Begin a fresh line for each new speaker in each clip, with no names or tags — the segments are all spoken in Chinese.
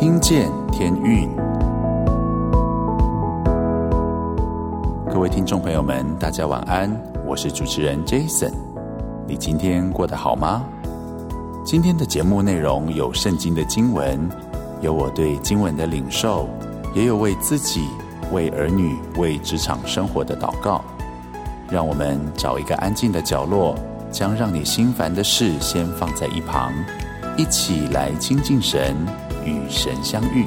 听见天运，各位听众朋友们，大家晚安，我是主持人 Jason。你今天过得好吗？今天的节目内容有圣经的经文，有我对经文的领受，也有为自己、为儿女、为职场生活的祷告。让我们找一个安静的角落，将让你心烦的事先放在一旁，一起来亲近神，与神相遇。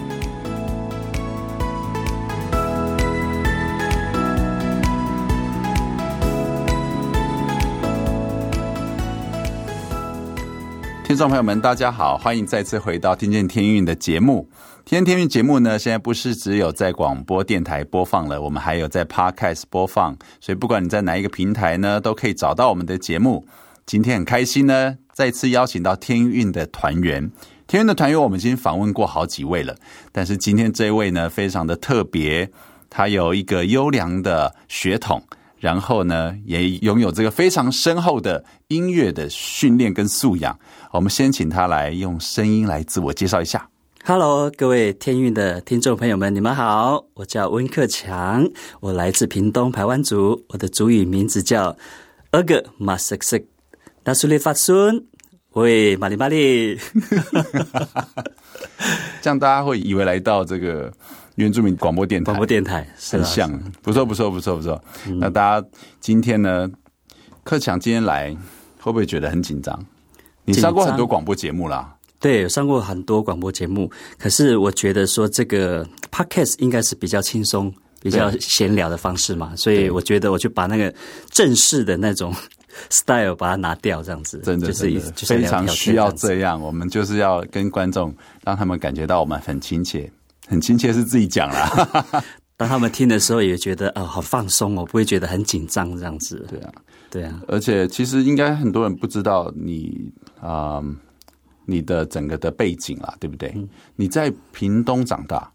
听众朋友们，大家好，欢迎再次回到《听见天运》的节目。《听见天运》节目呢，现在不是只有在广播电台播放了，我们还有在 Podcast 播放，所以不管你在哪一个平台呢，都可以找到我们的节目。今天很开心呢，再次邀请到天运的团员。天运的团员，我们已经访问过好几位了，但是今天这位呢，非常的特别，他有一个优良的血统。然后呢，也拥有这个非常深厚的音乐的训练跟素养。我们先请他来用声音来自我介绍一下。
Hello，各位天运的听众朋友们，你们好，我叫温克强，我来自屏东排湾族，我的族语名字叫阿格马瑟瑟，大苏里发孙，喂，马里马里，
这样大家会以为来到这个。原住民广播电台，
广播电台
很像，不错不错不错不错。那大家今天呢，克强今天来，会不会觉得很紧张？你上过很多广播节目啦，
对，有上过很多广播节目。可是我觉得说这个 podcast 应该是比较轻松、比较闲聊的方式嘛，所以我觉得我就把那个正式的那种 style 把它拿掉，这样子，
真的就是非常需要这样。我们就是要跟观众让他们感觉到我们很亲切。很亲切是自己讲啦，
当他们听的时候也觉得啊、哦，好放松哦，不会觉得很紧张这样子。
对啊，
对啊。
而且其实应该很多人不知道你啊、呃，你的整个的背景啦，对不对？嗯、你在屏东长大，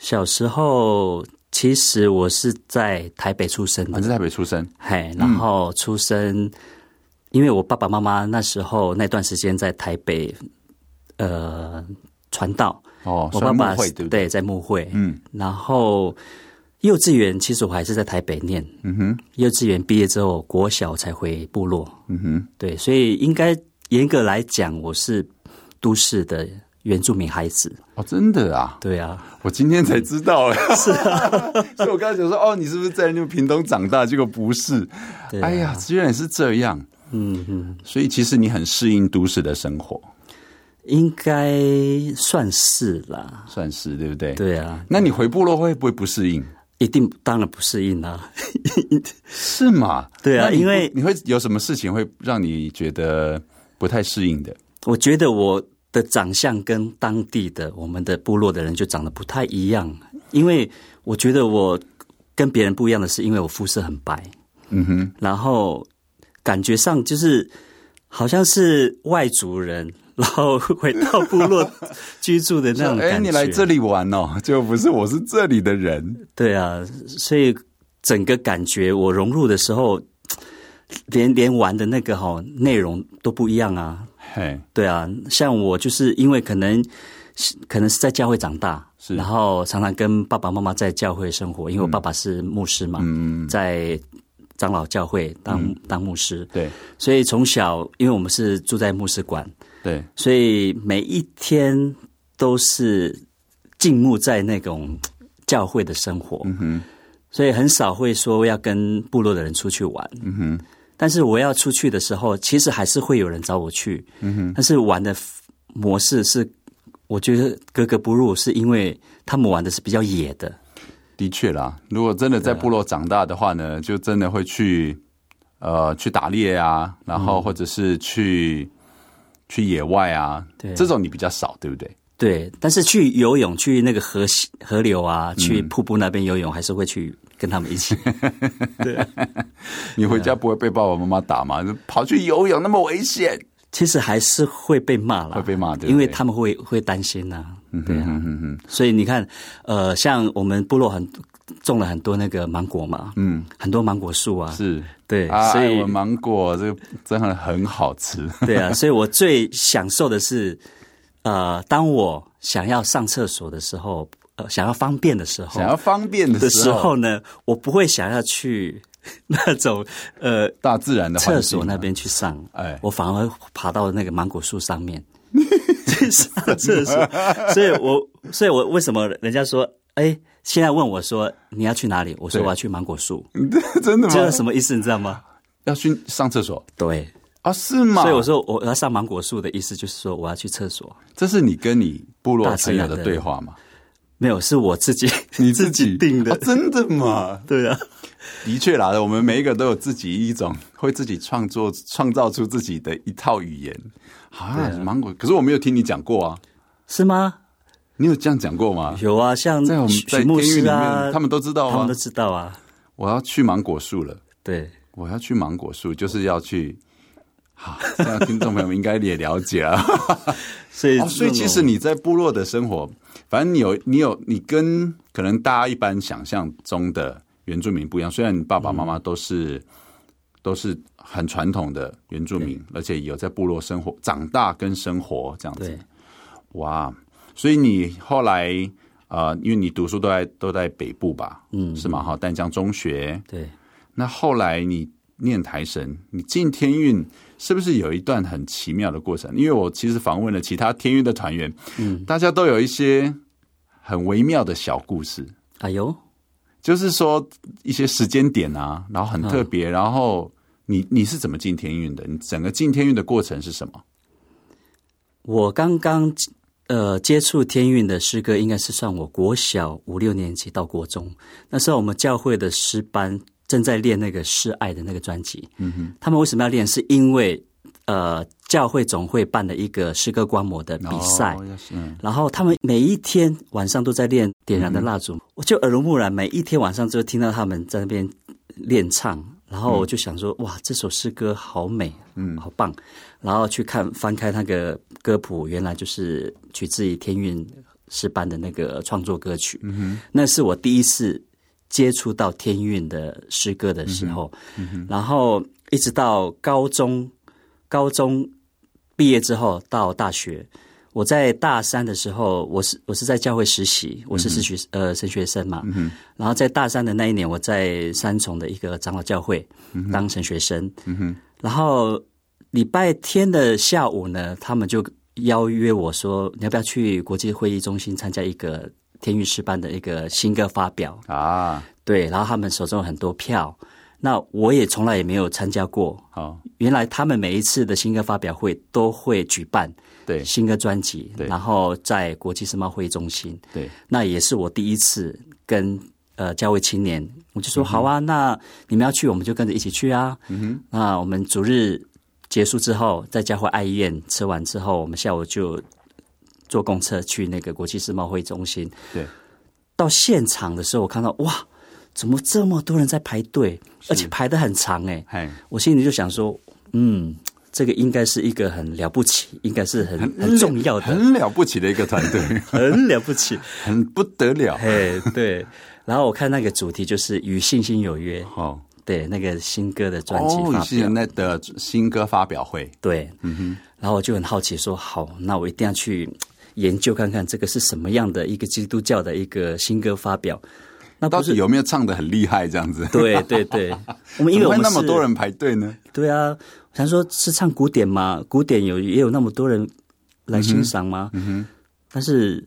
小时候其实我是在台北出生的，
啊、在台北出生，
嘿，然后出生，嗯、因为我爸爸妈妈那时候那段时间在台北，呃，传道。
哦，
我爸爸
对不对？对，
在牧会。
嗯，
然后幼稚园其实我还是在台北念。
嗯哼，
幼稚园毕业之后，国小才回部落。
嗯哼，
对，所以应该严格来讲，我是都市的原住民孩子。
哦，真的啊？
对啊，
我今天才知道哎。
是啊，
所以我刚才想说，哦，你是不是在那个屏东长大？结果不是。
对啊，
哎呀，居然是这样。
嗯哼，
所以其实你很适应都市的生活。
应该算是啦，
算是对不对？
对啊，
那你回部落会不会不适应？
一定，当然不适应啦。
是吗？
对啊，因为
你会有什么事情会让你觉得不太适应的？
我觉得我的长相跟当地的我们的部落的人就长得不太一样，因为我觉得我跟别人不一样的是，因为我肤色很白，
嗯哼，
然后感觉上就是好像是外族人。然后回到部落居住的那种感觉。哎，
你来这里玩哦，就不是我是这里的人。
对啊，所以整个感觉我融入的时候，连连玩的那个哈内容都不一样啊。
嘿，
对啊，像我就是因为可能可能是在教会长大，是。然后常常跟爸爸妈妈在教会生活，因为我爸爸是牧师嘛，
嗯，
在长老教会当、嗯、当牧师。
对，
所以从小因为我们是住在牧师馆。
对，
所以每一天都是浸没在那种教会的生活，
嗯哼，
所以很少会说要跟部落的人出去玩，
嗯哼。
但是我要出去的时候，其实还是会有人找我去，
嗯哼。
但是玩的模式是，我觉得格格不入，是因为他们玩的是比较野的。
的确啦，如果真的在部落长大的话呢，就真的会去呃去打猎啊，然后或者是去。去野外啊，
对，
这种你比较少，对不对？
对，但是去游泳，去那个河河流啊，去瀑布那边游泳，嗯、还是会去跟他们一起。对，
你回家不会被爸爸妈妈打吗？跑去游泳那么危险，
其实还是会被骂了，
会被骂的，
因为他们会会担心呐、啊。对啊，
嗯哼哼，
所以你看，呃，像我们部落很种了很多那个芒果嘛，
嗯，
很多芒果树啊，
是。
对，
啊、
所以
我芒果这个真的很好吃。
对啊，所以我最享受的是，呃，当我想要上厕所的时候，呃，想要方便的时候，
想要方便的时候，
呢，我不会想要去 那种呃
大自然的
厕所那边去上，
哎，
我反而爬到那个芒果树上面 去上厕所。所以我，所以我为什么人家说，哎，现在问我说你要去哪里？我说我要去芒果树，
真的吗？
这是什么意思？你知道吗？
要去上厕所？
对。
啊，是吗？
所以我说我要上芒果树的意思就是说我要去厕所。
这是你跟你部落朋友的对话吗？
没有，是我自己
你自己，
定的。
啊，真的吗？
对啊，
的确啦，我们每一个都有自己一种会自己创作、创造出自己的一套语言啊。啊芒果，可是我没有听你讲过啊，
是吗？
你有这样讲过吗？
有啊，像在我们在天域里面，
他们都知道啊，
他们都知道啊。
我要去芒果树了，
对，
我要去芒果树，就是要去。好，这样听众朋友们应该也了解了。
所以，
哦，所以其实你在部落的生活，反正你有你有你跟可能大家一般想象中的原住民不一样。虽然你爸爸妈妈都是、嗯、都是很传统的原住民，而且有在部落生活长大跟生活这样子。哇，所以你后来呃，因为你读书都在都在北部吧？嗯，是吗？哈，淡江中学。对，那后来你念台神，你进天运。是不是有一段很奇妙的过程？因为我其实访问了其他天运的团员，嗯，大家都有一些很微妙的小故事。
哎呦，
就是说一些时间点啊，然后很特别。嗯、然后你你是怎么进天运的？你整个进天运的过程是什么？
我刚刚呃接触天运的诗歌，应该是算我国小五六年级到国中，那时候我们教会的诗班。正在练那个示爱的那个专辑，嗯哼，他们为什么要练？是因为呃，教会总会办了一个诗歌观摩的比赛，哦嗯、然后他们每一天晚上都在练点燃的蜡烛，嗯、我就耳濡目染，每一天晚上就听到他们在那边练唱，然后我就想说，嗯、哇，这首诗歌好美，嗯，好棒，然后去看翻开那个歌谱，原来就是取自于天韵诗班的那个创作歌曲，嗯哼，那是我第一次。接触到天韵的诗歌的时候，嗯嗯、然后一直到高中，高中毕业之后到大学，我在大三的时候，我是我是在教会实习，我是实习、嗯、呃神学生嘛，嗯、然后在大三的那一年，我在三重的一个长老教会当神学生，然后礼拜天的下午呢，他们就邀约我说，你要不要去国际会议中心参加一个。天韵诗班的一个新歌发表。啊，对，然后他们手中有很多票，那我也从来也没有参加过。哦，原来他们每一次的新歌发表会都会举办对。新歌专辑，对，然后在国际世贸会议中心，对，那也是我第一次跟呃教会青年，我就说好啊，那你们要去，我们就跟着一起去啊。嗯哼，那我们逐日结束之后，在教会爱宴吃完之后，我们下午就。坐公车去那个国际世贸会中心，对，到现场的时候，我看到哇，怎么这么多人在排队，而且排得很长哎，嘿。我心里就想说，嗯，这个应该是一个很了不起，应该是很很，很重要的，
很了不起的一个团队，
很了不起，
很不得了，
哎，对。然后我看那个主题就是与信心有约，哦，对，那个新歌的专辑发表，
哦，那的新歌发表会，
对，嗯哼。然后我就很好奇说，好，那我一定要去。研究看看这个是什么样的一个基督教的一个新歌发表，
那到底有没有唱的很厉害这样子？
对对对，我们因为我们
那么多人排队呢？
对啊，我想说是唱古典吗？古典有也有那么多人来欣赏吗？嗯哼，但是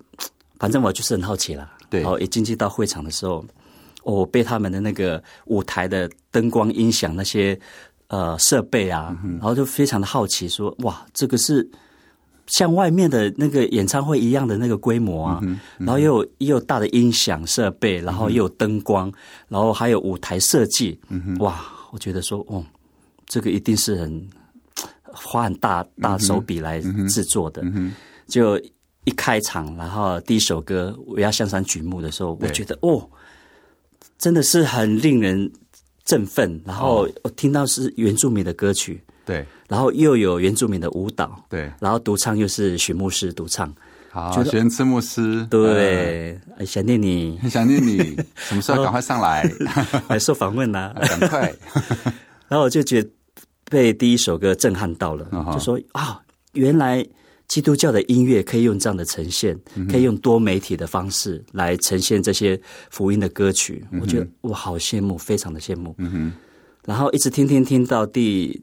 反正我就是很好奇啦。对，然后一进去到会场的时候，我被他们的那个舞台的灯光、音响那些呃设备啊，然后就非常的好奇说，说哇，这个是。像外面的那个演唱会一样的那个规模啊，嗯嗯、然后又有又有大的音响设备，然后又有灯光，嗯、然后还有舞台设计，哇！我觉得说，哦，这个一定是很花很大大手笔来制作的。就一开场，然后第一首歌《我要向山举目》的时候，我觉得哦，真的是很令人振奋。然后我听到是原住民的歌曲。对，然后又有原住民的舞蹈，对，然后独唱又是许牧师独唱，
好，玄慈牧师，
对，想念你，
想念你，什么时候赶快上来？
来受访问呢？
赶快，
然后我就觉得被第一首歌震撼到了，就说啊，原来基督教的音乐可以用这样的呈现，可以用多媒体的方式来呈现这些福音的歌曲，我觉得我好羡慕，非常的羡慕。然后一直听听听到第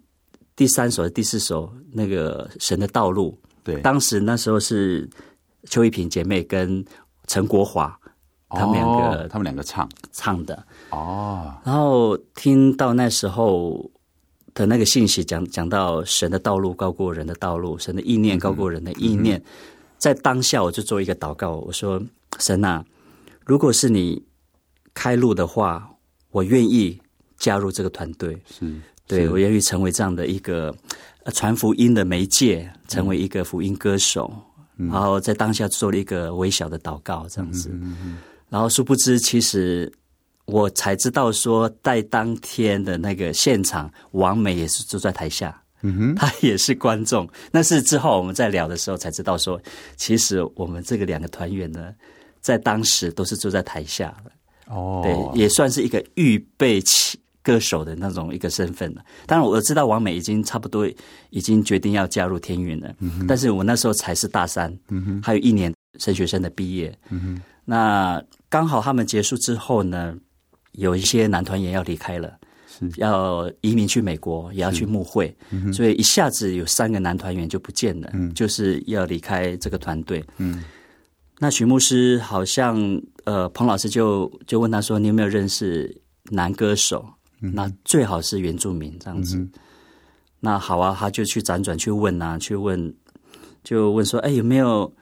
第三首、第四首那个《神的道路》，
对，
当时那时候是邱一萍姐妹跟陈国华他们两个、哦，
他们两个唱。
唱的。
哦。
然后听到那时候的那个信息讲，讲讲到神的道路高过人的道路，神的意念高过人的意念，嗯、在当下我就做一个祷告，我说：神啊，如果是你开路的话，我愿意。加入这个团队，
是
对，我愿意成为这样的一个传福音的媒介，成为一个福音歌手，嗯、然后在当下做了一个微小的祷告，这样子。然后殊不知，其实我才知道说，在当天的那个现场，王美也是坐在台下，嗯哼，他也是观众。那是之后我们在聊的时候才知道说，其实我们这个两个团员呢，在当时都是坐在台下的。哦，对，也算是一个预备起。歌手的那种一个身份了。当然我知道王美已经差不多已经决定要加入天韵了，嗯、但是我那时候才是大三，嗯、还有一年神学生的毕业。嗯、那刚好他们结束之后呢，有一些男团员要离开了，要移民去美国，也要去募会，嗯、所以一下子有三个男团员就不见了，嗯、就是要离开这个团队。嗯、那徐牧师好像呃，彭老师就就问他说：“你有没有认识男歌手？”那最好是原住民这样子，嗯、那好啊，他就去辗转去问啊，去问，就问说，哎，有没有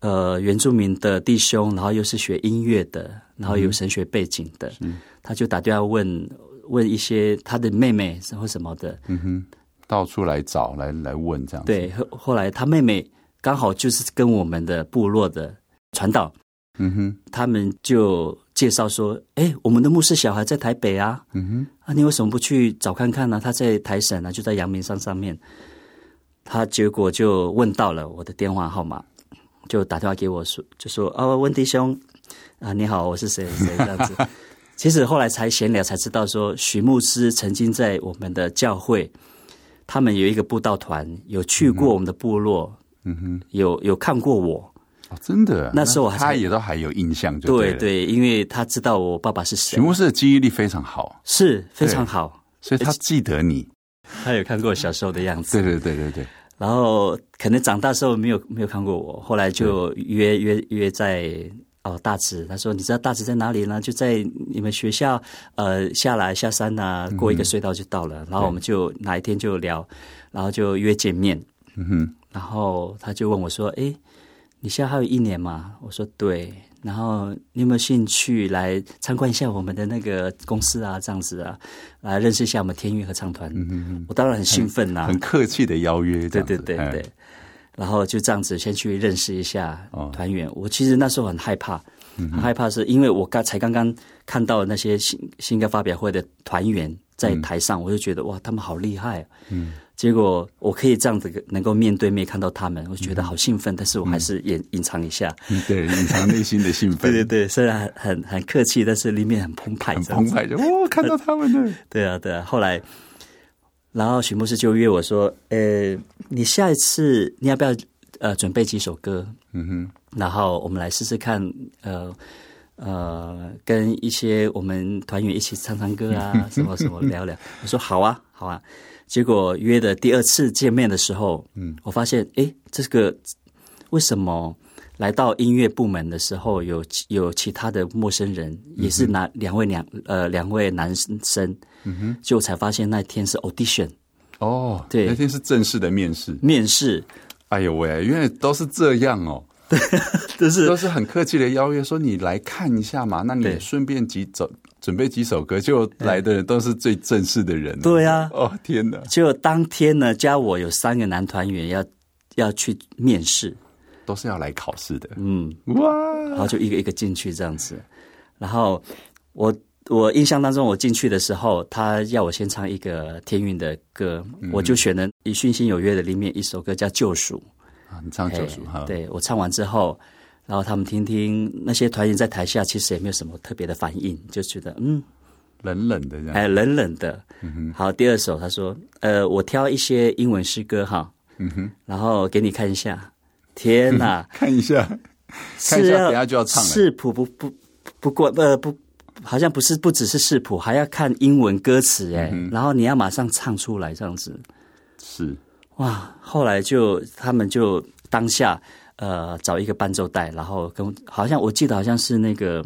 呃原住民的弟兄，然后又是学音乐的，然后有神学背景的，嗯、他就打电话问问一些他的妹妹或什么的，
嗯哼，到处来找来来问这样子。
对，后后来他妹妹刚好就是跟我们的部落的传道，嗯哼，他们就。介绍说：“哎，我们的牧师小孩在台北啊，嗯哼，啊，你为什么不去找看看呢？他在台省啊，就在阳明山上面。他结果就问到了我的电话号码，就打电话给我说，就说：哦，温迪兄啊，你好，我是谁谁这样子。其实后来才闲聊才知道说，许牧师曾经在我们的教会，他们有一个布道团，有去过我们的部落，嗯哼，有有看过我。”
哦、真的，
那时候
他也都还有印象就对，
对对，因为他知道我爸爸是谁。
徐牧师的记忆力非常好，
是非常好，
所以他记得你。
他有看过小时候的样子，
对对对对对。
然后可能长大时候没有没有看过我，后来就约约约在哦大直，他说你知道大直在哪里呢？就在你们学校呃下来下山啊，过一个隧道就到了。嗯、然后我们就哪一天就聊，然后就约见面。嗯哼，然后他就问我说：“哎。”你现在还有一年嘛？我说对，然后你有没有兴趣来参观一下我们的那个公司啊？这样子啊，来认识一下我们天韵合唱团。嗯嗯嗯，我当然很兴奋呐、啊，
很客气的邀约。
对对对对，哎、然后就这样子先去认识一下团员。哦、我其实那时候很害怕，很害怕是因为我刚才刚刚看到那些新新歌发表会的团员在台上，嗯、我就觉得哇，他们好厉害。嗯。结果我可以这样子能够面对面看到他们，我觉得好兴奋，但是我还是隐隐藏一下，
对，隐藏内心的兴奋。
对对对，虽然很很很客气，但是里面很澎湃，
很澎湃，就哦，看到他们了。
对啊，对啊。后来，然后许牧师就约我说：“呃，你下一次你要不要呃准备几首歌？嗯哼，然后我们来试试看，呃呃，跟一些我们团员一起唱唱歌啊，什么什么聊聊。”我说：“好啊，好啊。”结果约的第二次见面的时候，嗯，我发现，哎，这个为什么来到音乐部门的时候，有有其他的陌生人，也是男两位两呃两位男生，嗯哼，就才发现那天是 audition，
哦，对，那天是正式的面试，
面试，
哎呦喂，因为都是这样哦，对，
都是
都是很客气的邀约，说你来看一下嘛，那你顺便几走。准备几首歌，就来的人都是最正式的人。
对呀，
哦天哪！
就当天呢，加我有三个男团员要要去面试，
都是要来考试的。
嗯，哇！然后就一个一个进去这样子。然后我我印象当中，我进去的时候，他要我先唱一个天韵的歌，我就选了《以讯心有约》的里面一首歌叫《救赎》
啊，你唱《救赎》哈？
对，我唱完之后。然后他们听听那些团员在台下，其实也没有什么特别的反应，就觉得嗯，
冷冷的这样，
哎，冷冷的。嗯哼。好，第二首他说，呃，我挑一些英文诗歌哈，嗯哼，然后给你看一下。天哪！
看一下，看一下，等下就要唱了。
视谱不不不过呃不，好像不是不只是视谱，还要看英文歌词哎，嗯、然后你要马上唱出来这样子。
是
哇，后来就他们就当下呃找一个伴奏带，然后跟好像我记得好像是那个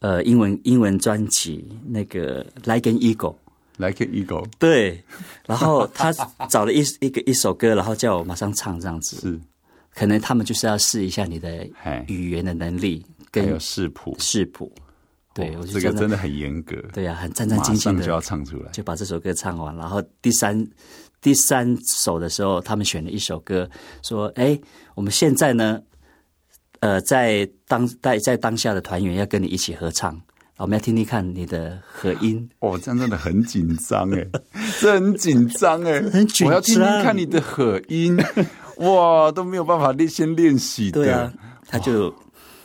呃英文英文专辑那个 Like an Eagle。
Like an eagle，
对，然后他找了一 一个一首歌，然后叫我马上唱这样子。
是，
可能他们就是要试一下你的语言的能力，跟
还有视谱
视谱。对，我觉得
这个真的很严格。
对呀，很战战兢兢的
就要唱出来，
就把这首歌唱完。然后第三第三首的时候，他们选了一首歌，说：“哎，我们现在呢，呃，在当在在当下的团员要跟你一起合唱。”我们要听听看你的和音
哦，这样真的很紧张哎，这很紧张哎，
很紧张。
我要听听看你的和音，哇，都没有办法练先练习的。
对啊，他就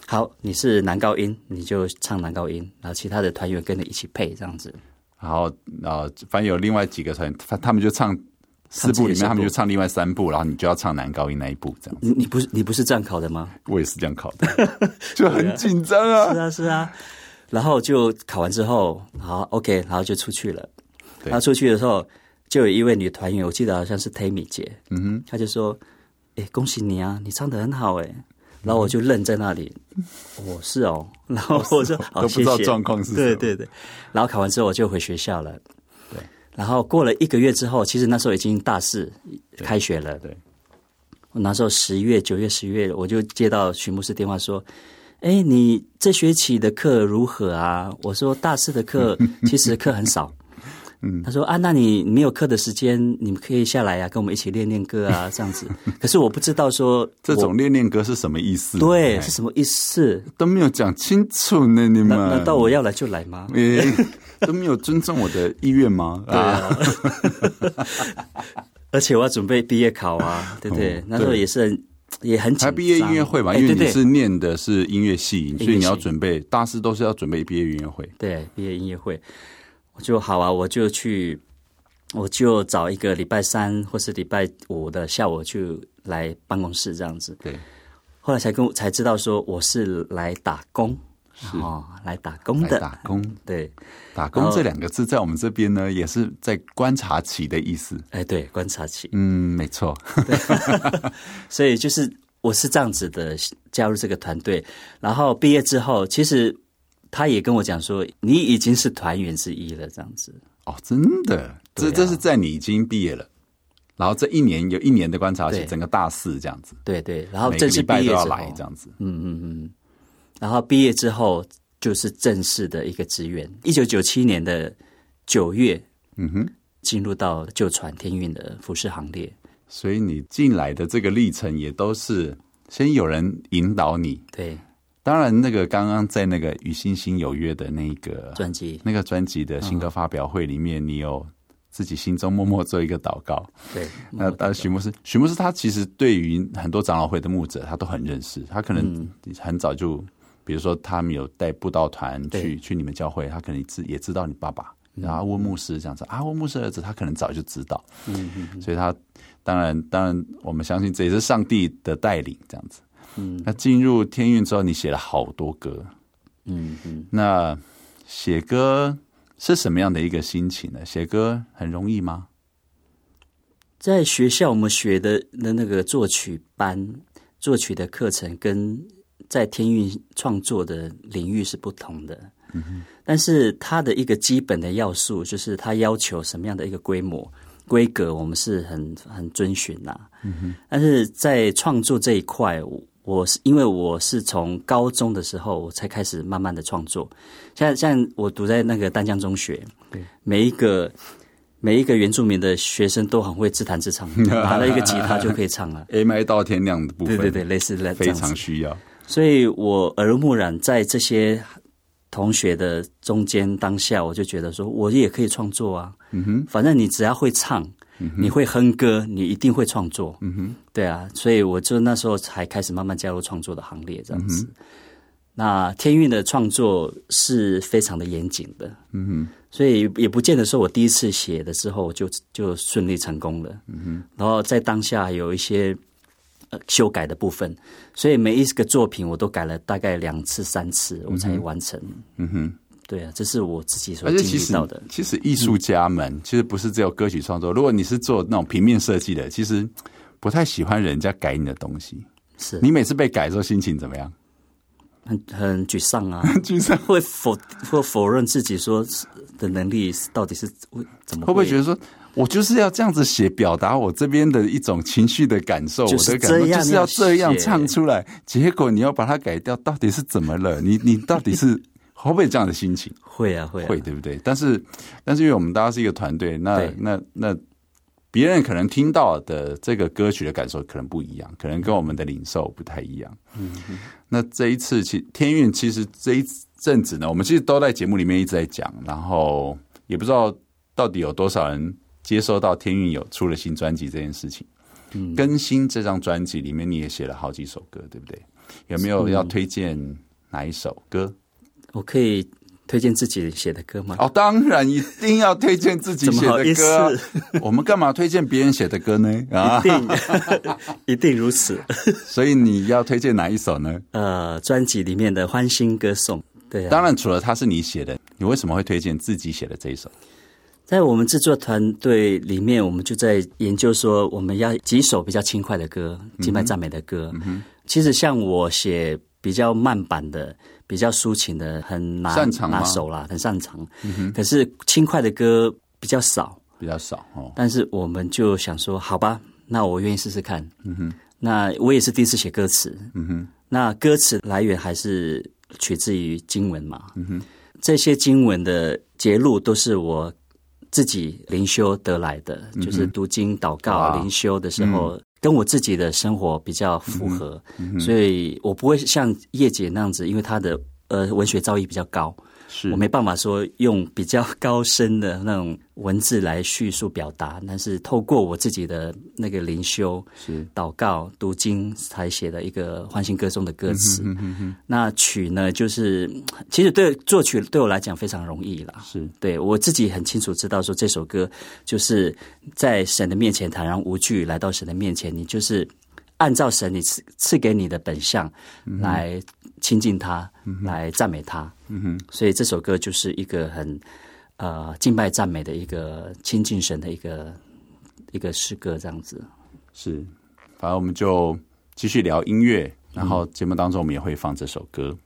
好，你是男高音，你就唱男高音，然后其他的团员跟你一起配这样子。
然后啊，反正有另外几个团，他他们就唱四部里面，他们就唱另外三部，然后你就要唱男高音那一部这样子。
你你不是你不是这样考的吗？
我也是这样考的，就很紧张啊。
是啊，是啊。然后就考完之后，好，OK，然后就出去了。对然后出去的时候，就有一位女团员，我记得好像是 Tammy 姐，嗯哼，她就说：“哎，恭喜你啊，你唱的很好哎。”然后我就愣在那里，我、是哦。然后我说：“好，
都不知道状况是什么。”
对对对。然后考完之后，我就回学校了。对。然后过了一个月之后，其实那时候已经大四开学了。对。对我那时候十月、九月、十月，我就接到徐牧师电话说。哎，你这学期的课如何啊？我说大四的课 其实课很少。嗯，他说啊，那你没有课的时间，你们可以下来啊，跟我们一起练练歌啊，这样子。可是我不知道说
这种练练歌是什么意思？
对，是什么意思？
都没有讲清楚呢，你们
难道我要来就来吗？
都没有尊重我的意愿吗？对啊。
而且我要准备毕业考啊，对不对？那时候也是很。也很紧张。还毕
业音乐会吧，因为你是念的是音乐系，所以你要准备大四都是要准备毕业音乐会。
对，毕业音乐会，我就好啊，我就去，我就找一个礼拜三或是礼拜五的下午就来办公室这样子。
对，
后来才跟才知道说我是来打工。是哦，来打工的，
打工
对，
打工这两个字在我们这边呢，也是在观察期的意思。
哎，对，观察期，
嗯，没错。
所以就是我是这样子的加入这个团队，然后毕业之后，其实他也跟我讲说，你已经是团员之一了，这样子。
哦，真的，这这是在你已经毕业了，然后这一年有一年的观察期，整个大四这样子。
对对，然后正式毕业都要来这样子。嗯嗯嗯。然后毕业之后就是正式的一个职员。一九九七年的九月，嗯哼，进入到旧传天运的服饰行列。
所以你进来的这个历程也都是先有人引导你。
对，
当然那个刚刚在那个与星星有约的那个
专辑，
那个专辑的新歌发表会里面，你有自己心中默默做一个祷告。
对，
那但许牧师，许牧师他其实对于很多长老会的牧者，他都很认识，他可能很早就。比如说，他们有带布道团去去你们教会，他可能知也知道你爸爸，然后问牧师这样子，啊，问牧师儿子，他可能早就知道，嗯嗯嗯，所以他当然当然，我们相信这也是上帝的带领，这样子。嗯，那进入天韵之后，你写了好多歌，嗯嗯，那写歌是什么样的一个心情呢？写歌很容易吗？
在学校我们学的的那个作曲班，作曲的课程跟。在天韵创作的领域是不同的，但是它的一个基本的要素就是它要求什么样的一个规模、规格，我们是很很遵循呐。但是在创作这一块，我是因为我是从高中的时候我才开始慢慢的创作。像像我读在那个丹江中学，对每一个每一个原住民的学生都很会自弹自唱，拿了一个吉他就可以唱了。
A M 到天亮的部分，
对对对，类似的
非常需要。
所以我耳濡目染，在这些同学的中间当下，我就觉得说，我也可以创作啊。嗯哼，反正你只要会唱，嗯、你会哼歌，你一定会创作。嗯哼，对啊，所以我就那时候才开始慢慢加入创作的行列，这样子。嗯、那天韵的创作是非常的严谨的。嗯哼，所以也不见得说我第一次写的时候就就顺利成功了。嗯哼，然后在当下有一些。呃修改的部分，所以每一个作品我都改了大概两次三次，我才完成。
嗯哼，
对啊，这是我自己所经历到的。
其实艺术家们、嗯、其实不是只有歌曲创作，如果你是做那种平面设计的，其实不太喜欢人家改你的东西。
是
你每次被改的时候心情怎么样？
很很沮丧啊，
沮丧
会否会否认自己说的能力到底是怎么？
会不会觉得说我就是要这样子写，表达我这边的一种情绪的感受，
就是、
我的感受就是要这样唱出来，结果你要把它改掉，到底是怎么了？你你到底是会不会这样的心情？
会啊会啊
会，对不对？但是但是因为我们大家是一个团队，那那那。别人可能听到的这个歌曲的感受可能不一样，可能跟我们的领受不太一样。嗯，那这一次其天运其实这一阵子呢，我们其实都在节目里面一直在讲，然后也不知道到底有多少人接收到天运有出了新专辑这件事情。嗯，更新这张专辑里面你也写了好几首歌，对不对？有没有要推荐哪一首歌？
我可以。推荐自己写的歌吗？
哦，当然一定要推荐自己 写的歌。我们干嘛推荐别人写的歌呢？啊，
一定 一定如此。
所以你要推荐哪一首呢？
呃，专辑里面的《欢欣歌颂》。对啊，
当然除了它是你写的，你为什么会推荐自己写的这一首？
在我们制作团队里面，我们就在研究说，我们要几首比较轻快的歌，敬拜赞美的歌。嗯。其实像我写比较慢版的。比较抒情的，很拿拿手啦，很擅长。嗯、可是轻快的歌比较少，
比较少哦。
但是我们就想说，好吧，那我愿意试试看。嗯哼，那我也是第一次写歌词。嗯哼，那歌词来源还是取自于经文嘛。嗯哼，这些经文的节录都是我自己灵修得来的，嗯、就是读经、祷告、灵修的时候。嗯跟我自己的生活比较符合，嗯嗯，所以我不会像叶姐那样子，因为她的呃文学造诣比较高。是我没办法说用比较高深的那种文字来叙述表达，但是透过我自己的那个灵修、是祷告、读经才写的一个欢欣歌颂的歌词。嗯哼嗯哼。那曲呢，就是其实对作曲对我来讲非常容易啦。是对我自己很清楚知道说，这首歌就是在神的面前坦然无惧来到神的面前，你就是按照神你赐赐给你的本相来亲近他，嗯、来赞美他。嗯哼，所以这首歌就是一个很呃敬拜赞美的一个亲近神的一个一个诗歌，这样子。
是，反正我们就继续聊音乐，然后节目当中我们也会放这首歌。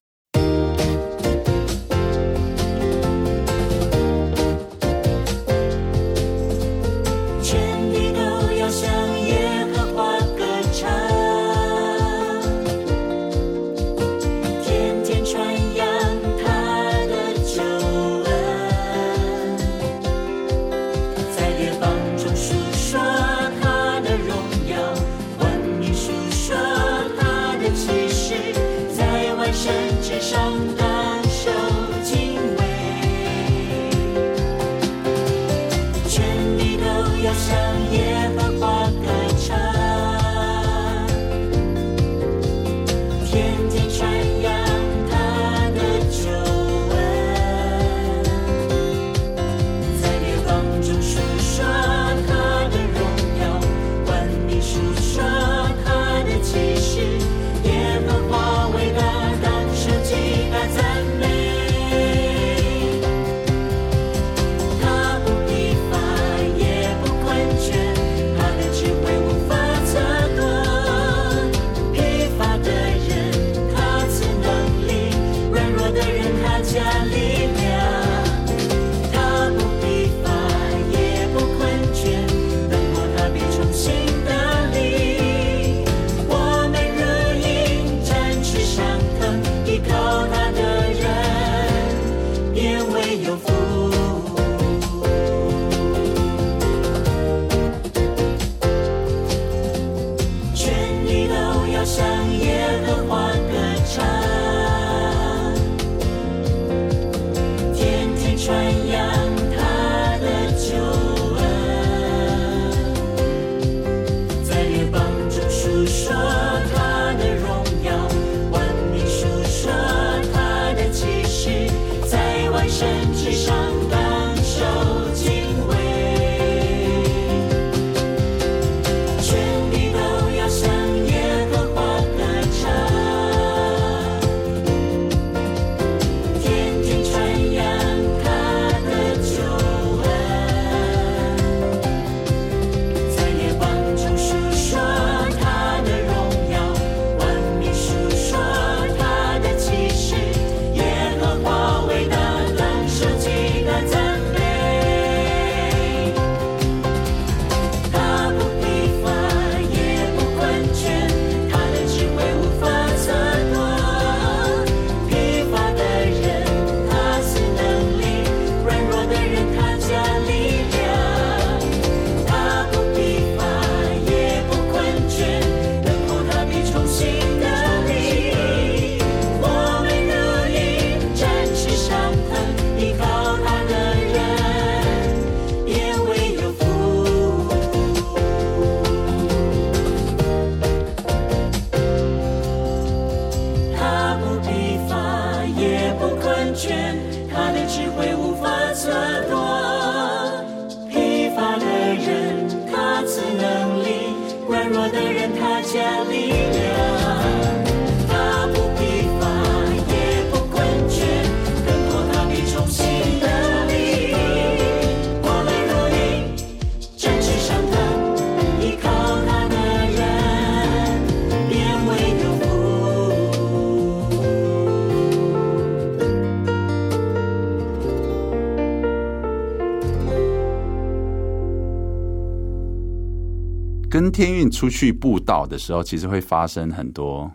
天运出去布道的时候，其实会发生很多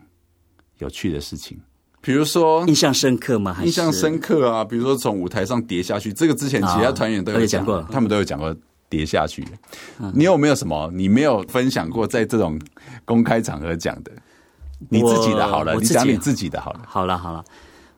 有趣的事情，比如说
印象深刻吗？
印象深刻啊！比如说从舞台上跌下去，这个之前其他团员都有讲过，他们都有讲过跌下去。你有没有什么你没有分享过在这种公开场合讲的？你自己的好了，你讲你自己的好了。
好了好了，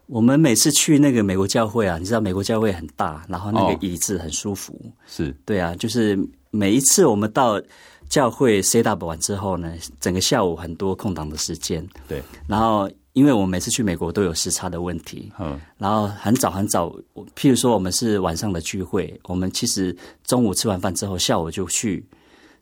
我们每次去那个美国教会啊，你知道美国教会很大，然后那个椅子很舒服，
是
对啊，就是每一次我们到。教会 set up 完之后呢，整个下午很多空档的时间。
对，
然后因为我每次去美国都有时差的问题，嗯，然后很早很早，譬如说我们是晚上的聚会，我们其实中午吃完饭之后，下午就去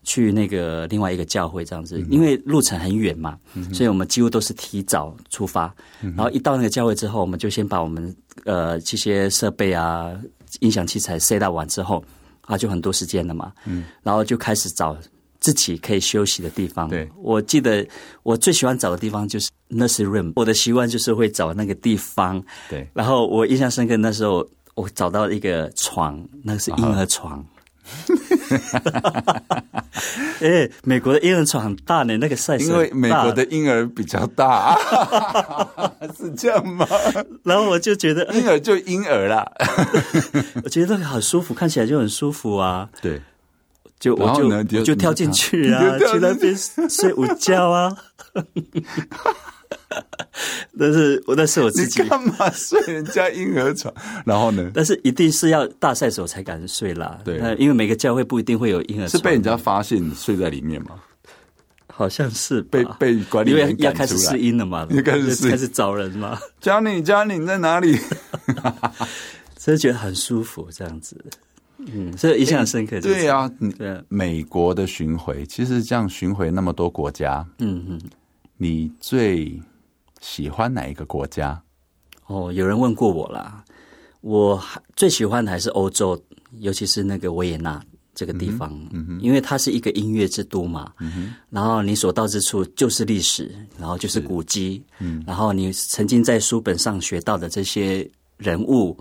去那个另外一个教会这样子，因为路程很远嘛，所以我们几乎都是提早出发，然后一到那个教会之后，我们就先把我们呃这些设备啊、音响器材 set up 完之后，啊，就很多时间了嘛，嗯，然后就开始找。自己可以休息的地方。
对，
我记得我最喜欢找的地方就是 nursery room。我的习惯就是会找那个地方。
对，
然后我印象深刻，那时候我找到一个床，那个是婴儿床。哎，美国的婴儿床很大呢，那个 size。
因为美国的婴儿比较大，是这样吗？
然后我就觉得
婴儿就婴儿啦，
我觉得那个好舒服，看起来就很舒服啊。
对。
就我就我就跳进去啊，去那边睡午觉啊。但是我那是我自己
干嘛睡人家婴儿床？然后呢？
但是一定是要大赛手才敢睡啦。
对，
因为每个教会不一定会有婴儿床。
是被人家发现你睡在里面吗？
好像是
被被管理员
要开始试音了嘛？
开始
开始找人嘛
？Johnny，Johnny 你在哪里？
所以觉得很舒服，这样子。嗯，所以印象深刻。
对啊，对，美国的巡回其实这样巡回那么多国家，嗯嗯，你最喜欢哪一个国家？
哦，有人问过我啦，我最喜欢的还是欧洲，尤其是那个维也纳这个地方，嗯哼，因为它是一个音乐之都嘛，嗯哼，然后你所到之处就是历史，然后就是。古迹，嗯，然后你曾经在书本上学到的这些人物。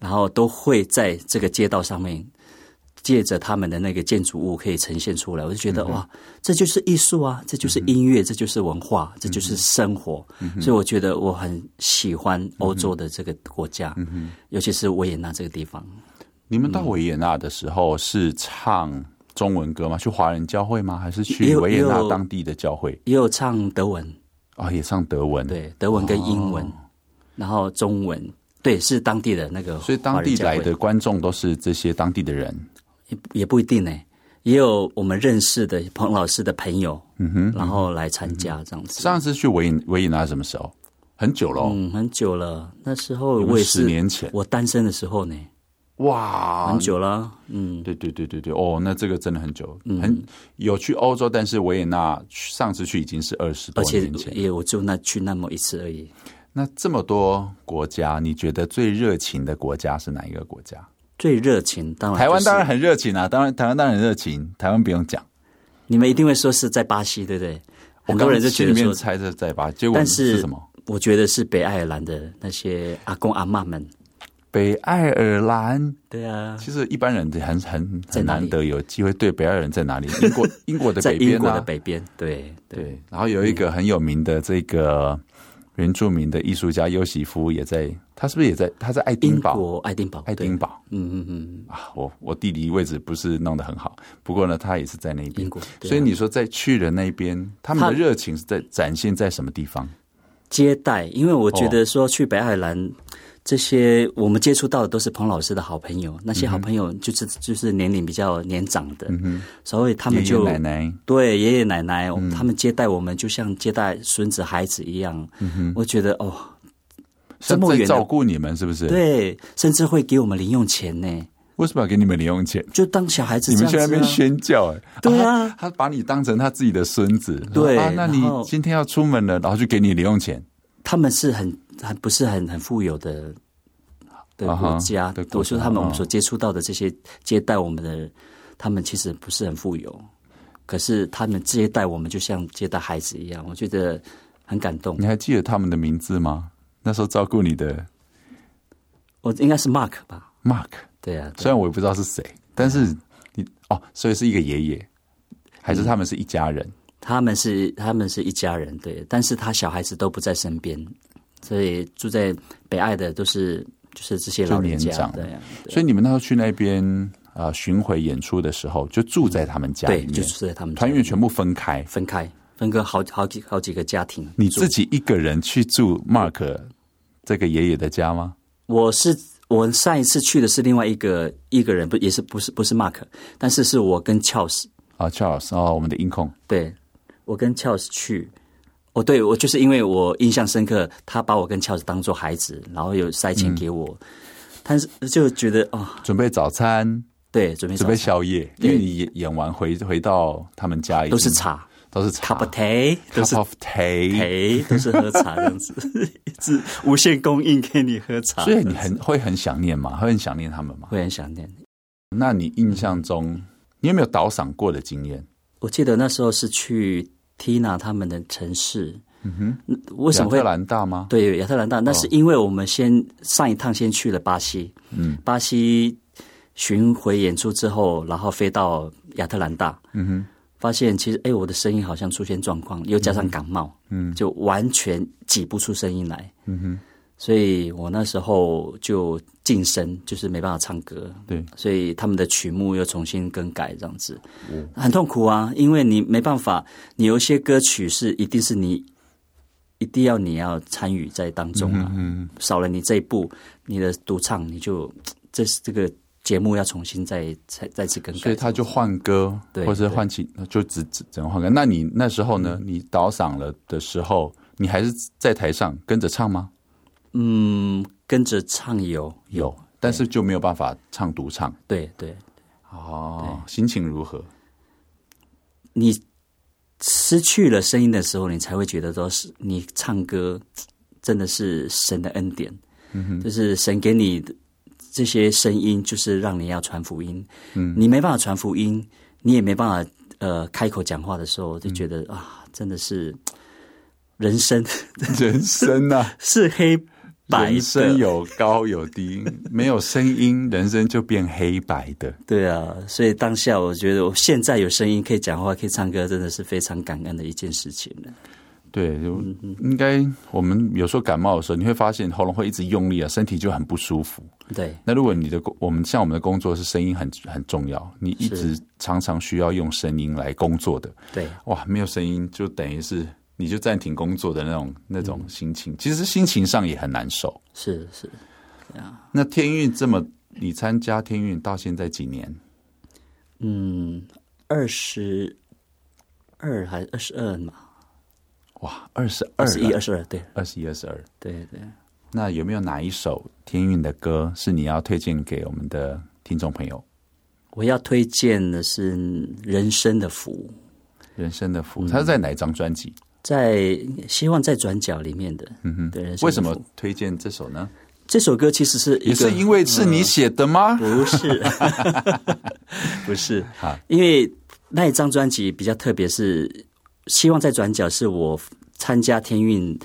然后都会在这个街道上面，借着他们的那个建筑物可以呈现出来，我就觉得、嗯、哇，这就是艺术啊，这就是音乐，嗯、这就是文化，这就是生活。嗯、所以我觉得我很喜欢欧洲的这个国家，嗯、尤其是维也纳这个地方。
你们到维也纳的时候是唱中文歌吗？去华人教会吗？还是去维也纳当地的教会？
也有，也有唱德文
啊、哦，也唱德文，
对，德文跟英文，哦、然后中文。对，是当地的那个，
所以当地来的观众都是这些当地的人，
也也不一定呢，也有我们认识的彭老师的朋友，嗯哼，然后来参加这样子。
上次去维维也纳什么时候？很久了，
嗯，很久了。那时候我也是
十年前，
我单身的时候呢。
哇，
很久了，嗯，
对对对对对，哦，那这个真的很久，很有去欧洲，但是维也纳上次去已经是二十多年前，
也我就那去那么一次而已。
那这么多国家，你觉得最热情的国家是哪一个国家？
最热情，当然
台湾当然很热情啊！当然台湾当然很热情，台湾不用讲。
你们一定会说是在巴西，对不对？
很多人就心里面猜着在巴西，结果是什么？
我觉得是北爱尔兰的那些阿公阿嬷们。
北爱尔兰，
对啊，
其实一般人很很很难得有机会对北爱尔兰在哪里？英国英国的北边啊，
英国的北边，对对。
然后有一个很有名的这个。原住民的艺术家尤喜夫也在，他是不是也在？他在爱丁堡，
爱丁堡，
爱丁堡。嗯嗯嗯。啊，我我地理位置不是弄得很好，不过呢，他也是在那边。啊、所以你说在去了那边，他们的热情是在展现在什么地方？
接待，因为我觉得说去北爱尔兰。这些我们接触到的都是彭老师的好朋友，那些好朋友就是就是年龄比较年长的，嗯、所以他们就
爷爷奶奶
对爷爷奶奶，嗯、他们接待我们就像接待孙子孩子一样。嗯、我觉得哦，这么远
照顾你们是不是？
对，甚至会给我们零用钱呢。
为什么要给你们零用钱？
就当小孩子、啊，
你们去那边宣教、欸，哎，
对啊，
他，他把你当成他自己的孙子，
对
啊，那你今天要出门了，然后就给你零用钱。
他们是很还不是很很富有的的国家，我说他们我们所接触到的这些接待我们的，他们其实不是很富有，可是他们接待我们就像接待孩子一样，我觉得很感动。
你还记得他们的名字吗？那时候照顾你的，
我应该是 Mark 吧
？Mark，
对啊，
虽然我也不知道是谁，但是你哦，所以是一个爷爷，还是他们是一家人？嗯
他们是他们是一家人，对，但是他小孩子都不在身边，所以住在北爱的都是就是这些老年家，长对，对。
所以你们那时候去那边啊、呃、巡回演出的时候，就住在他们家里面，
对，就住在他们家
团员全部分开，
分开，分割好好几好几个家庭。
你自己一个人去住 Mark 这个爷爷的家吗？
我是我上一次去的是另外一个一个人，不也是不是不是 Mark，但是是我跟 Charles
啊 Charles 哦，我们的音控
对。我跟 Charles 去，哦，对，我就是因为我印象深刻，他把我跟 Charles 当做孩子，然后有塞钱给我，嗯、但是就觉得啊、哦，
准备早餐，
对，准备
准备宵夜，因为你演演完回回到他们家，
都是茶，
都是茶，
咖啡，都是 tea，都是喝茶这样子，一直无限供应给你喝茶，
所以你很会很想念嘛，会很想念他们嘛，
会很想念。
那你印象中，你有没有倒赏过的经验？
我记得那时候是去。Tina 他们的城市，
嗯哼，
为什么会
亚特兰大吗？
对，亚特兰大，那是因为我们先上一趟先去了巴西，嗯，巴西巡回演出之后，然后飞到亚特兰大，嗯哼，发现其实哎，我的声音好像出现状况，又加上感冒，嗯，就完全挤不出声音来，嗯哼。所以我那时候就晋升，就是没办法唱歌。
对，
所以他们的曲目又重新更改，这样子，很痛苦啊。因为你没办法，你有一些歌曲是一定是你一定要你要参与在当中啊。嗯，少了你这一步，你的独唱你就这是这个节目要重新再再再次更改。
所以他就换歌，对，或者换起就只只只能换歌。那你那时候呢？你倒嗓了的时候，你还是在台上跟着唱吗？
嗯，跟着唱有有，
但是就没有办法唱独唱。
对对，
哦，心情如何？
你失去了声音的时候，你才会觉得说是你唱歌真的是神的恩典。嗯哼，就是神给你这些声音，就是让你要传福音。嗯，你没办法传福音，你也没办法呃开口讲话的时候，就觉得、嗯、啊，真的是人生，
人生啊，
是黑。
人生有高有低，没有声音，人生就变黑白的。
对啊，所以当下我觉得，我现在有声音可以讲话，可以唱歌，真的是非常感恩的一件事情了。
对，就应该我们有时候感冒的时候，你会发现喉咙会一直用力啊，身体就很不舒服。
对，
那如果你的工，我们像我们的工作是声音很很重要，你一直常常需要用声音来工作的。
对，
哇，没有声音就等于是。你就暂停工作的那种那种心情，其实心情上也很难受。
是是，啊。
那天运这么，你参加天运到现在几年？
嗯，二十二还是二十二嘛？
哇，二十二、二十
一、二十二，对，
二十一、二十二，
对对。
那有没有哪一首天运的歌是你要推荐给我们的听众朋友？
我要推荐的是《人生的福》。
人生的福，它是在哪一张专辑？
在希望在转角里面的，嗯哼，对。
为什么推荐这首呢？
这首歌其实是一个，
也是因为是你写的吗？
嗯、不是，不是。好，因为那一张专辑比较特别，是希望在转角是我参加天运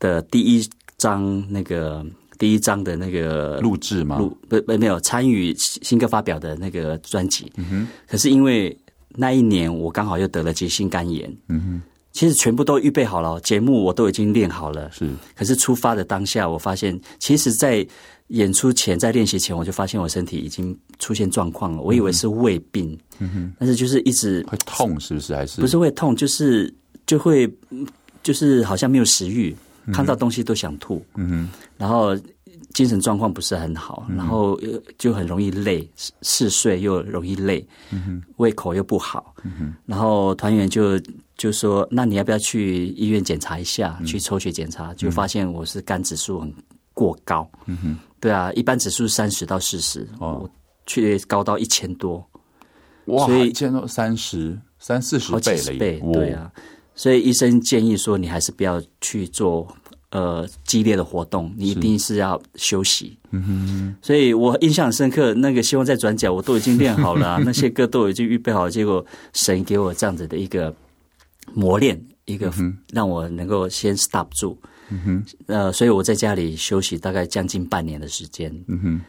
的第一张那个第一张的那个
录制吗？
录不不没有参与新歌发表的那个专辑。嗯哼。可是因为那一年我刚好又得了急性肝炎。嗯哼。其实全部都预备好了，节目我都已经练好了。是，可是出发的当下，我发现，其实，在演出前，在练习前，我就发现我身体已经出现状况了。我以为是胃病，嗯哼，但是就是一直
会痛，是不是？还是
不是会痛？就是就会，就是好像没有食欲，看到东西都想吐。嗯哼，然后。精神状况不是很好，然后就很容易累，嗜睡又容易累，胃口又不好，然后团员就就说：“那你要不要去医院检查一下？去抽血检查，就发现我是肝指数很过高。”对啊，一般指数三十到四十，我却高到一千多。
哇，
所以
一千多三十三四十
好
倍了
倍，
哇
对啊，所以医生建议说，你还是不要去做呃激烈的活动，你一定是要休息。嗯哼，所以我印象深刻，那个希望再转角我都已经练好了、啊，那些歌都已经预备好了，结果神给我这样子的一个磨练，一个让我能够先 stop 住。嗯哼，呃，所以我在家里休息大概将近半年的时间。嗯哼。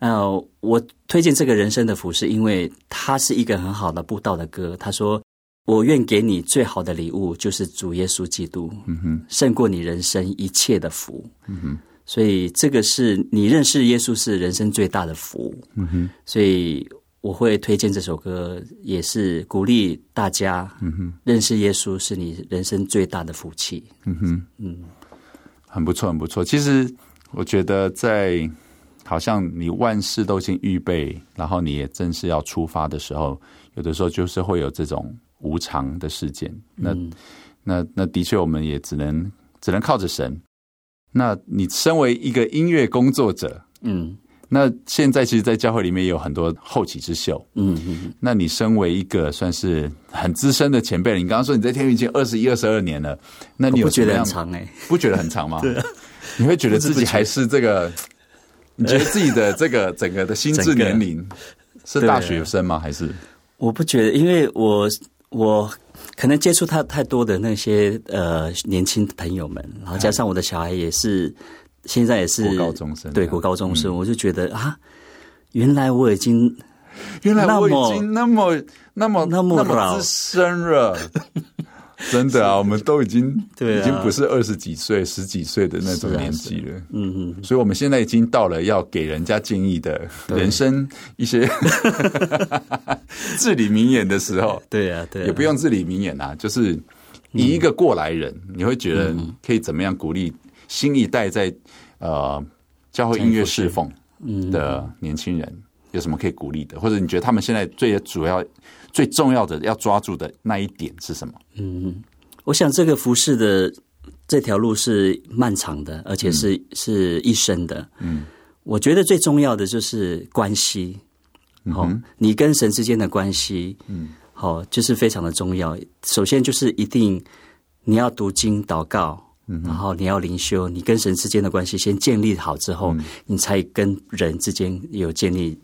呃，我推荐这个人生的服事，因为它是一个很好的布道的歌。他说：“我愿给你最好的礼物，就是主耶稣基督，嗯哼，胜过你人生一切的福，嗯哼。所以这个是你认识耶稣是人生最大的福，嗯哼。所以我会推荐这首歌，也是鼓励大家，嗯哼，认识耶稣是你人生最大的福气，嗯哼，嗯，
很不错，很不错。其实我觉得在。好像你万事都已经预备，然后你也正式要出发的时候，有的时候就是会有这种无常的事件。那、嗯、那那的确，我们也只能只能靠着神。那你身为一个音乐工作者，嗯，那现在其实，在教会里面也有很多后起之秀，嗯嗯。那你身为一个算是很资深的前辈，你刚刚说你在天宇已经二十一、二十二年了，那你有
不觉得很长哎、欸？
不觉得很长吗？
对啊，
你会觉得自己还是这个？你觉得自己的这个整个的心智年龄 是大学生吗？还是
我不觉得，因为我我可能接触他太多的那些呃年轻朋友们，然后加上我的小孩也是现在也是
国高中生，
对国高中生，我就觉得啊，原来我已经
原来我已经那么那么那么资深了。真的啊，我们都已经对、啊，已经不是二十几岁、十几岁的那种年纪了。嗯嗯，所以我们现在已经到了要给人家建议的人生一些 至理名言的时候。
对啊，对，
也不用至理名言啊，就是你一个过来人，你会觉得可以怎么样鼓励新一代在呃教会音乐侍奉的年轻人，有什么可以鼓励的？或者你觉得他们现在最主要？最重要的要抓住的那一点是什么？
嗯，我想这个服饰的这条路是漫长的，而且是、嗯、是一生的。嗯，我觉得最重要的就是关系，好、嗯，你跟神之间的关系，嗯，好，就是非常的重要。首先就是一定你要读经祷告，嗯，然后你要灵修，你跟神之间的关系先建立好之后，嗯、你才跟人之间有建立。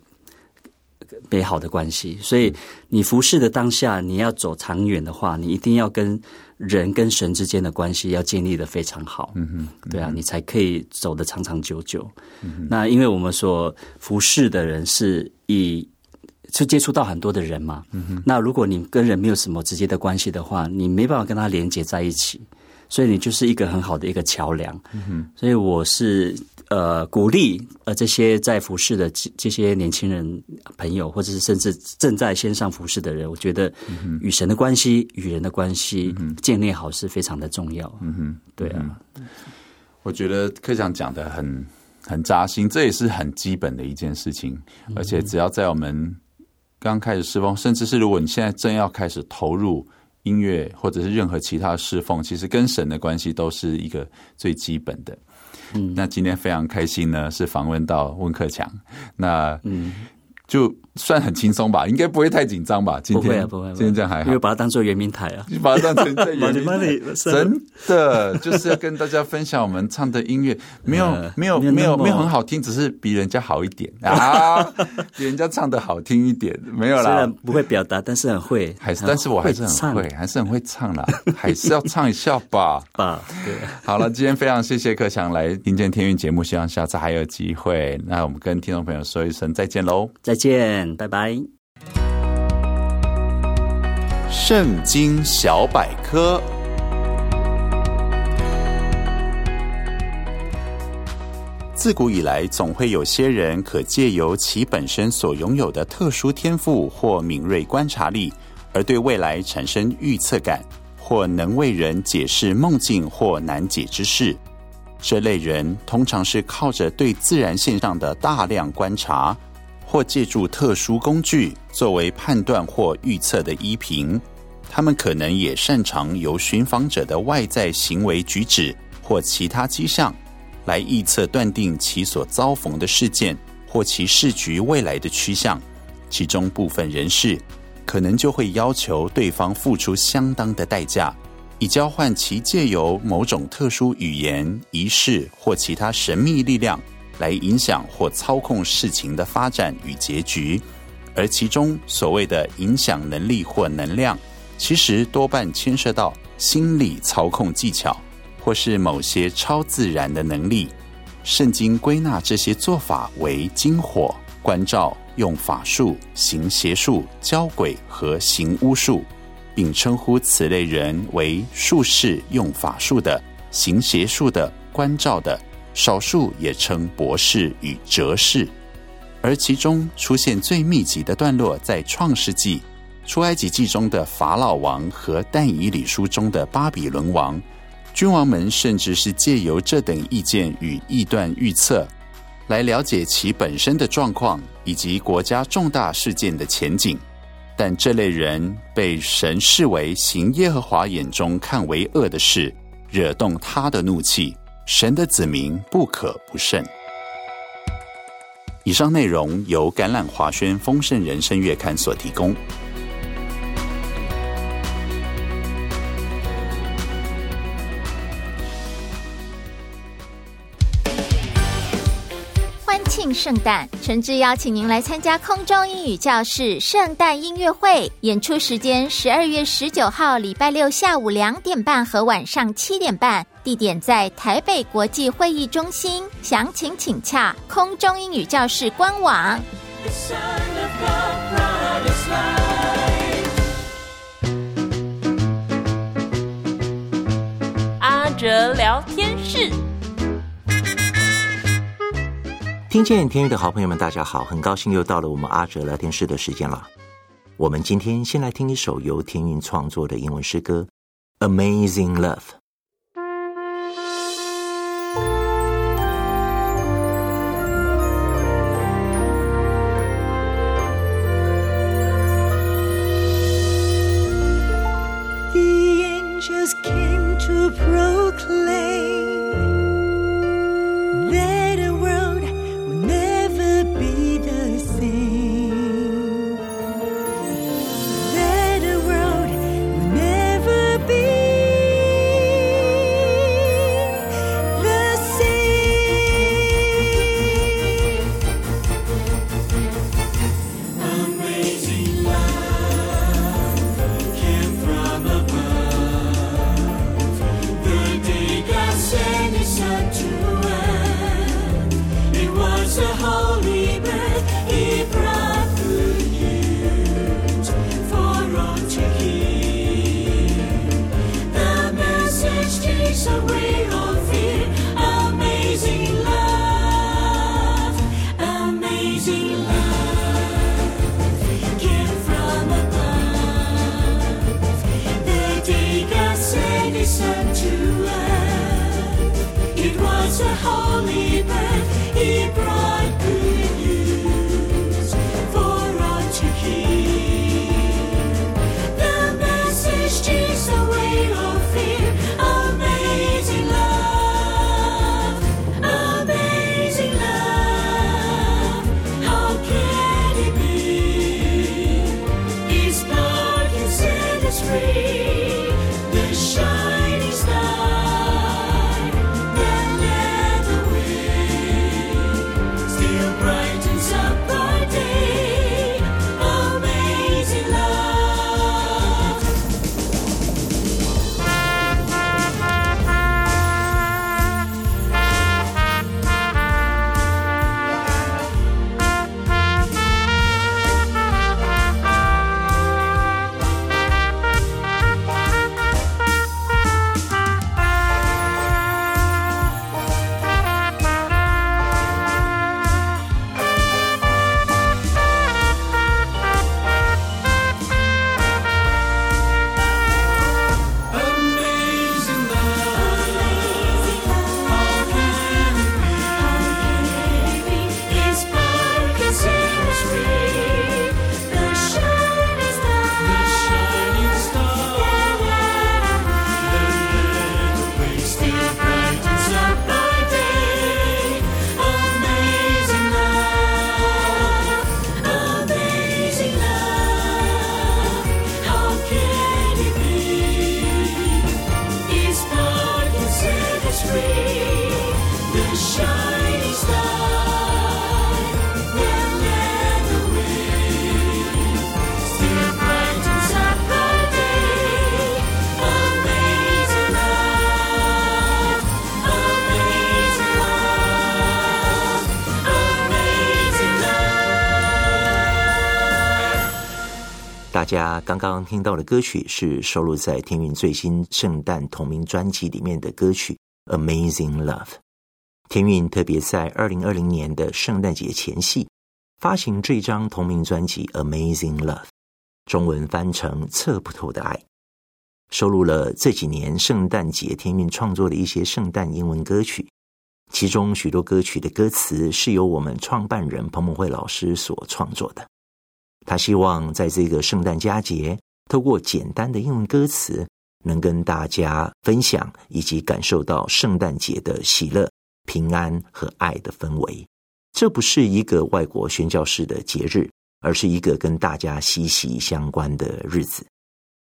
美好的关系，所以你服侍的当下，你要走长远的话，你一定要跟人跟神之间的关系要建立的非常好。嗯哼，对啊，你才可以走得长长久久。嗯。那因为我们所服侍的人是以是接触到很多的人嘛。嗯哼。那如果你跟人没有什么直接的关系的话，你没办法跟他连接在一起，所以你就是一个很好的一个桥梁。嗯哼。所以我是。呃，鼓励呃这些在服饰的这这些年轻人朋友，或者是甚至正在线上服饰的人，我觉得与神的关系、与人的关系建立好是非常的重要。嗯哼，对啊，
我觉得科长讲的很很扎心，这也是很基本的一件事情。而且只要在我们刚开始侍奉，甚至是如果你现在正要开始投入音乐或者是任何其他侍奉，其实跟神的关系都是一个最基本的。嗯，那今天非常开心呢，是访问到温克强。那嗯，就。算很轻松吧，应该不会太紧张吧？今天
不会啊，不会，
今天这样还好，
因为把它当做圆明台啊，
你把它当成在圆明台，真的就是要跟大家分享我们唱的音乐，没有 没有没有没有很好听，只是比人家好一点。啊，比人家唱的好听一点，没有啦，
虽然不会表达，但是很会，
还是但是我还是很会，还是很会唱啦，还是要唱一下吧，
吧，对，
好了，今天非常谢谢克强来听见天韵节目，希望下次还有机会，那我们跟听众朋友说一声再见喽，
再再见。拜拜。
圣经小百科。自古以来，总会有些人可借由其本身所拥有的特殊天赋或敏锐观察力，而对未来产生预测感，或能为人解释梦境或难解之事。这类人通常是靠着对自然现象的大量观察。或借助特殊工具作为判断或预测的依凭，他们可能也擅长由寻访者的外在行为举止或其他迹象来预测断定其所遭逢的事件或其时局未来的趋向，其中部分人士可能就会要求对方付出相当的代价，以交换其借由某种特殊语言、仪式或其他神秘力量来影响或操控事情的发展与结局。而其中所谓的影响能力或能量，其实多半牵涉到心理操控技巧，或是某些超自然的能力。圣经归纳这些做法为金火、关照、用法术、行邪术、交鬼和行巫术，并称呼此类人为术士、用法术的、行邪术的、关照的，少数也称博士与哲士。而其中出现最密集的段落，在《创世纪》、《出埃及记》中的法老王和《但以理书》中的巴比伦王，君王们甚至是借由这等意见与臆断预测，来了解其本身的状况以及国家重大事件的前景。但这类人被神视为行耶和华眼中看为恶的事，惹动他的怒气，神的子民不可不慎。以上内容由橄榄华轩丰盛人生月刊所提供。
欢庆圣诞，诚挚邀请您来参加空中英语教室圣诞音乐会。演出时间：十二月十九号礼拜六下午两点半和晚上七点半。地点在台北国际会议中心，详情请洽空中英语教室官网。
阿哲聊天室，
听见天韵的好朋友们，大家好，很高兴又到了我们阿哲聊天室的时间了。我们今天先来听一首由天韵创作的英文诗歌《Amazing Love》。
家刚刚听到的歌曲是收录在天韵最新圣诞同名专辑里面的歌曲《Amazing Love》。天韵特别在二零二零年的圣诞节前夕发行这张同名专辑《Amazing Love》，中文翻成“测不透的爱”，收录了这几年圣诞节天韵创作的一些圣诞英文歌曲。其中许多歌曲的歌词是由我们创办人彭蒙惠老师所创作的。他希望在这个圣诞佳节，透过简单的英文歌词，能跟大家分享以及感受到圣诞节的喜乐、平安和爱的氛围。这不是一个外国宣教士的节日，而是一个跟大家息息相关的日子。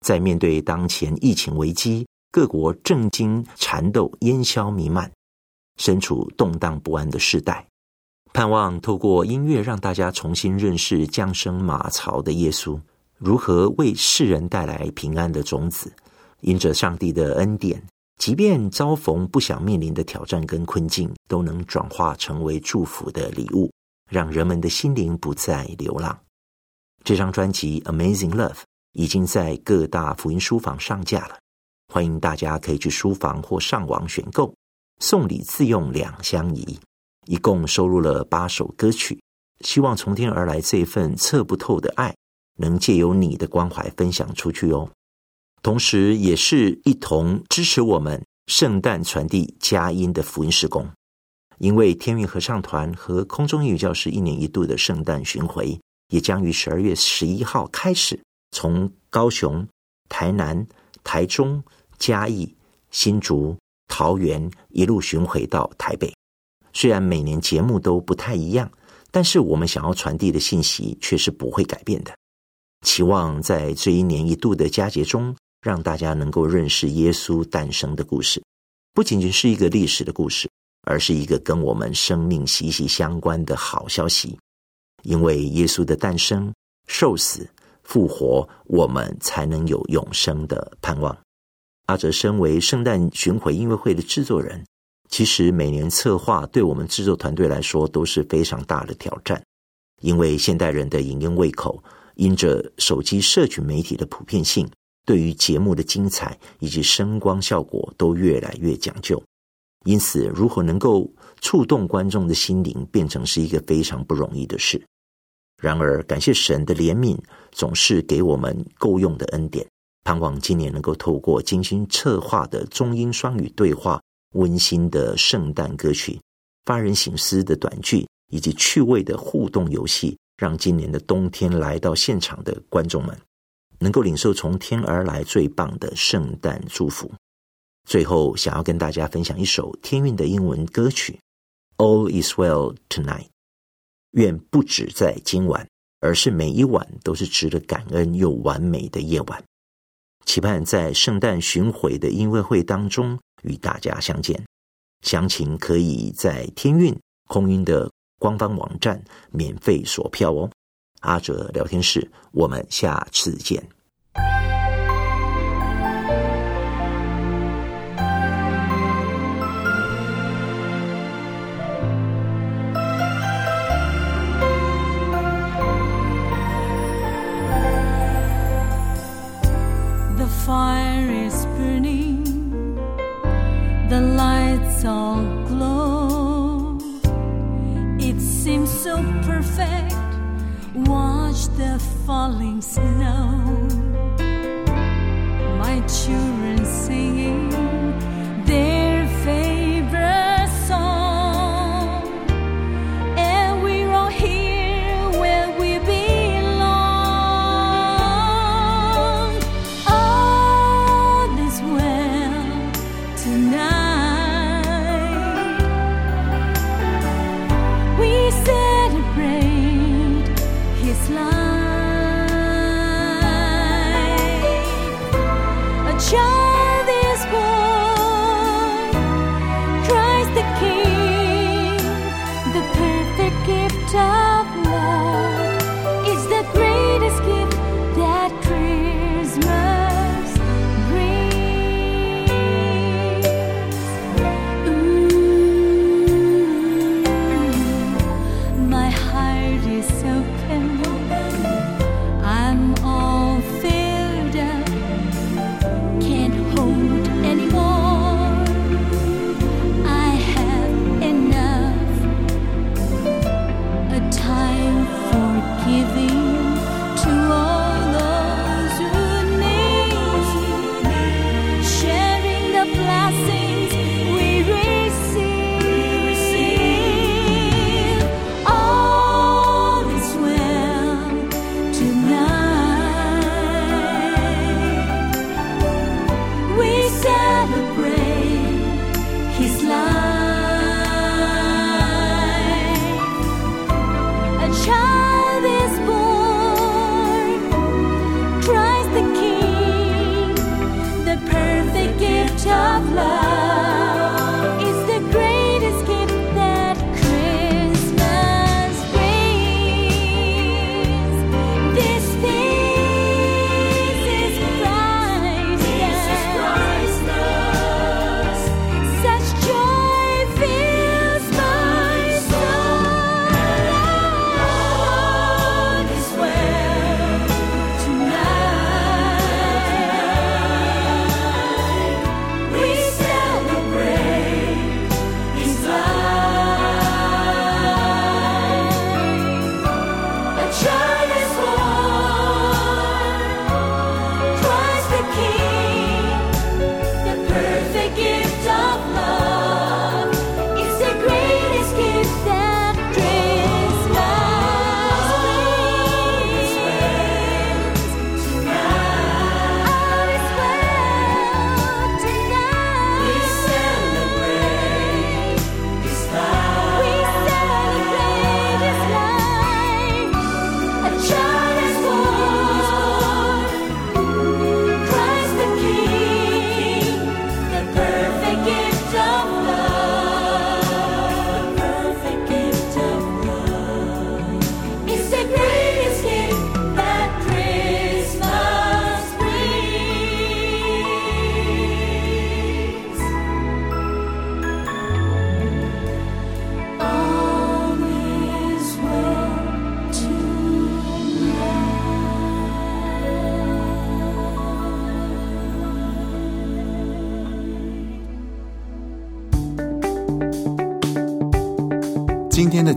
在面对当前疫情危机，各国政经缠斗、烟硝弥漫，身处动荡不安的时代。盼望透过音乐让大家重新认识降生马槽的耶稣，如何为世人带来平安的种子。因着上帝的恩典，即便遭逢不想面临的挑战跟困境，都能转化成为祝福的礼物，让人们的心灵不再流浪。这张专辑《Amazing Love》已经在各大福音书房上架了，欢迎大家可以去书房或上网选购，送礼自用两相宜。一共收录了八首歌曲，希望从天而来这份测不透的爱，能借由你的关怀分享出去哦。同时，也是一同支持我们圣诞传递佳音的福音事工。因为天韵合唱团和空中英语教室一年一度的圣诞巡回，也将于十二月十一号开始，从高雄、台南、台中、嘉义、新竹、桃园一路巡回到台北。虽然每年节目都不太一样，但是我们想要传递的信息却是不会改变的。期望在这一年一度的佳节中，让大家能够认识耶稣诞生的故事，不仅仅是一个历史的故事，而是一个跟我们生命息息相关的好消息。因为耶稣的诞生、受死、复活，我们才能有永生的盼望。阿哲身为圣诞巡回音乐会的制作人。其实每年策划对我们制作团队来说都是非常大的挑战，因为现代人的影音胃口，因着手机社群媒体的普遍性，对于节目的精彩以及声光效果都越来越讲究，因此如何能够触动观众的心灵，变成是一个非常不容易的事。然而，感谢神的怜悯，总是给我们够用的恩典，盼望今年能够透过精心策划的中英双语对话。温馨的圣诞歌曲、发人省思的短剧以及趣味的互动游戏，让今年的冬天来到现场的观众们能够领受从天而来最棒的圣诞祝福。最后，想要跟大家分享一首天韵的英文歌曲《All Is Well Tonight》，愿不止在今晚，而是每一晚都是值得感恩又完美的夜晚。期盼在圣诞巡回的音乐会当中。与大家相见。详情可以在天运空运的官方网站免费索票哦。阿哲聊天室我们下次见。
The fire the lights all glow. It seems so perfect. Watch the falling snow, my children.